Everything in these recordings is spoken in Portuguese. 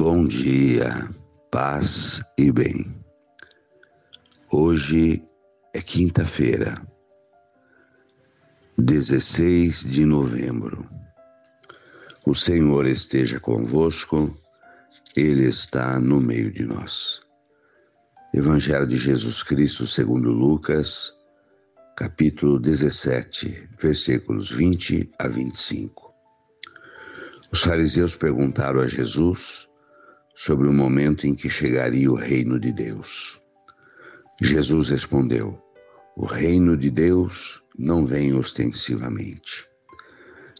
Bom dia, paz e bem. Hoje é quinta-feira, 16 de novembro. O Senhor esteja convosco, Ele está no meio de nós. Evangelho de Jesus Cristo segundo Lucas, capítulo 17, versículos 20 a 25. Os fariseus perguntaram a Jesus sobre o momento em que chegaria o reino de Deus. Jesus respondeu: O reino de Deus não vem ostensivamente,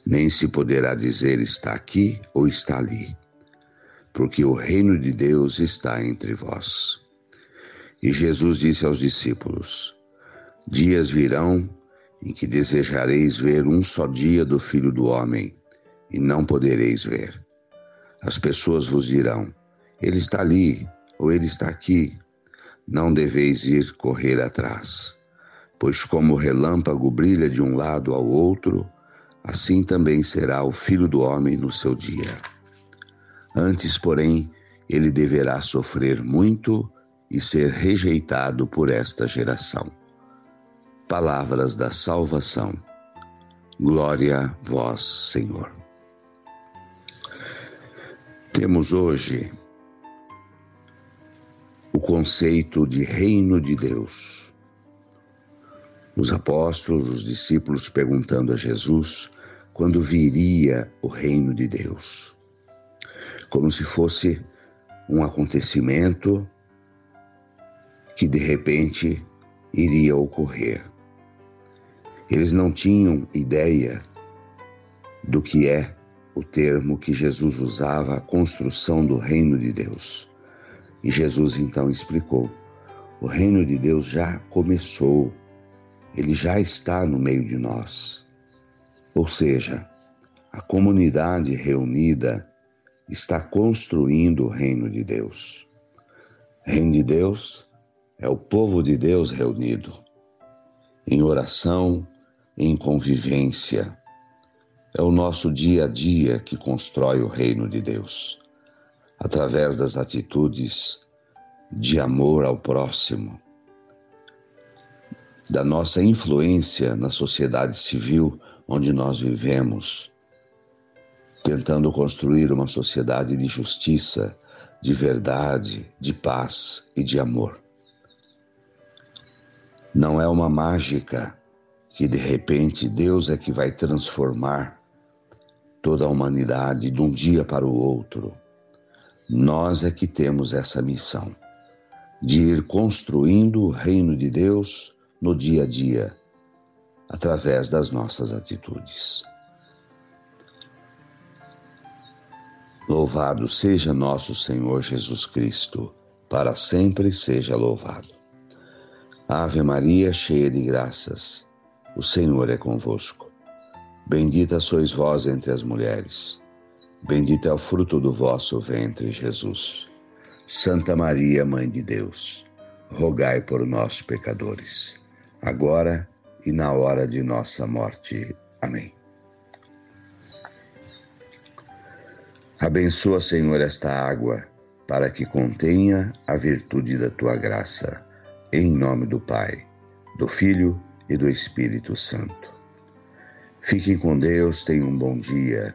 nem se poderá dizer está aqui ou está ali, porque o reino de Deus está entre vós. E Jesus disse aos discípulos: Dias virão em que desejareis ver um só dia do Filho do Homem, e não podereis ver. As pessoas vos dirão: ele está ali, ou ele está aqui. Não deveis ir correr atrás. Pois como o relâmpago brilha de um lado ao outro, assim também será o filho do homem no seu dia. Antes, porém, ele deverá sofrer muito e ser rejeitado por esta geração. Palavras da salvação. Glória a vós, Senhor. Temos hoje o conceito de reino de Deus. Os apóstolos, os discípulos perguntando a Jesus quando viria o reino de Deus. Como se fosse um acontecimento que de repente iria ocorrer. Eles não tinham ideia do que é o termo que Jesus usava, a construção do reino de Deus. E Jesus então explicou: o reino de Deus já começou, ele já está no meio de nós. Ou seja, a comunidade reunida está construindo o reino de Deus. reino de Deus é o povo de Deus reunido em oração, em convivência. É o nosso dia a dia que constrói o reino de Deus através das atitudes de amor ao próximo, da nossa influência na sociedade civil onde nós vivemos, tentando construir uma sociedade de justiça, de verdade, de paz e de amor. Não é uma mágica que de repente Deus é que vai transformar toda a humanidade de um dia para o outro nós é que temos essa missão de ir construindo o reino de Deus no dia a dia, através das nossas atitudes. Louvado seja nosso Senhor Jesus Cristo, para sempre seja louvado. Ave Maria, cheia de graças, o Senhor é convosco. Bendita sois vós entre as mulheres Bendito é o fruto do vosso ventre, Jesus. Santa Maria, Mãe de Deus, rogai por nós, pecadores, agora e na hora de nossa morte. Amém. Abençoa, Senhor, esta água, para que contenha a virtude da tua graça. Em nome do Pai, do Filho e do Espírito Santo. Fiquem com Deus, tenham um bom dia